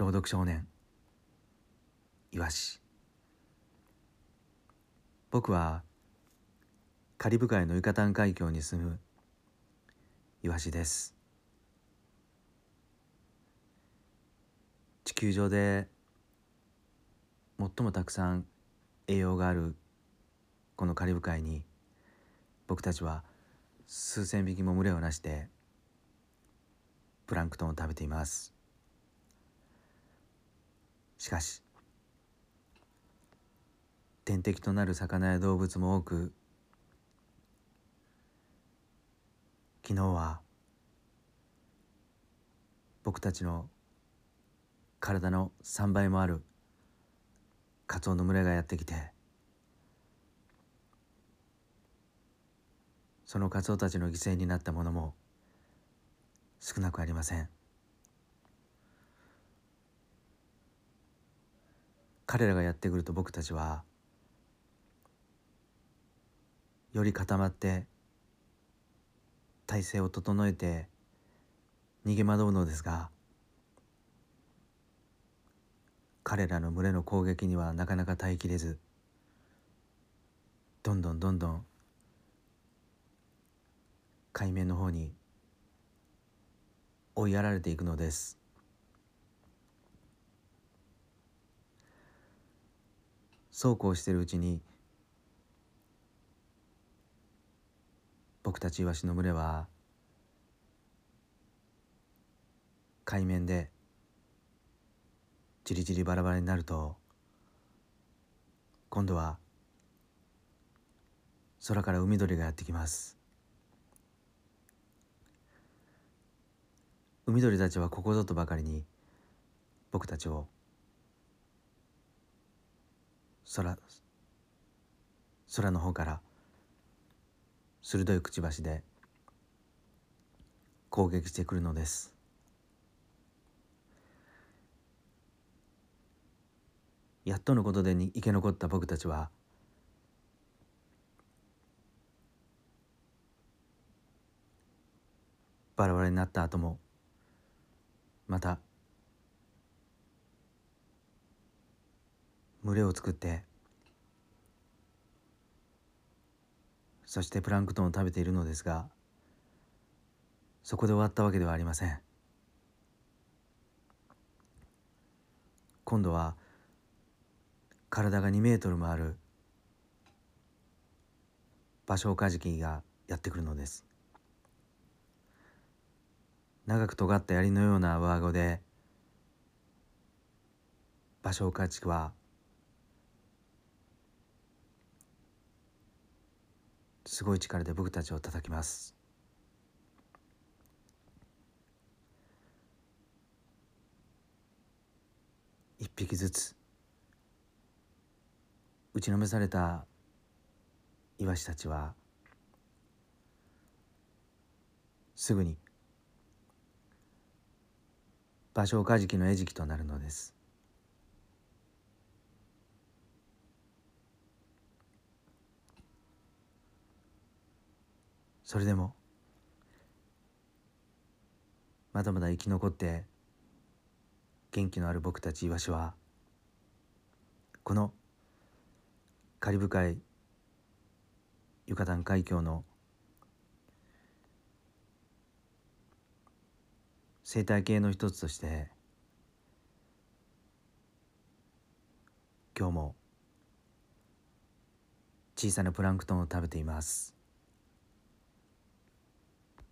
朗読少年。イワシ。僕はカリブ海のユカタン海峡に住むイワシです。地球上で最もたくさん栄養があるこのカリブ海に僕たちは数千匹も群れをなしてプランクトンを食べています。しかし天敵となる魚や動物も多く昨日は僕たちの体の3倍もあるカツオの群れがやってきてそのカツオたちの犠牲になったものも少なくありません。彼らがやってくると僕たちはより固まって体勢を整えて逃げ惑うのですが彼らの群れの攻撃にはなかなか耐えきれずどんどんどんどん海面の方に追いやられていくのです。そうこうしてるうちに僕たちイワシの群れは海面でじりじりバラバラになると今度は空から海鳥がやってきます。海鳥たちはここぞとばかりに僕たちを空空の方から鋭いくちばしで攻撃してくるのです。やっとのことでに生き残った僕たちはバラバラになった後もまた群れを作ってそしてプランクトンを食べているのですがそこで終わったわけではありません。今度は体が2メートルもあるバショウカジキがやってくるのです。長く尖った槍のような上顎でバショウカジキはすごい力で僕たちを叩きます。一匹ずつ打ちのめされたイワシたちはすぐに芭蕉カジキの餌食となるのです。それでもまだまだ生き残って元気のある僕たちイワシはこのカリブ海ユカタン海峡の生態系の一つとして今日も小さなプランクトンを食べています。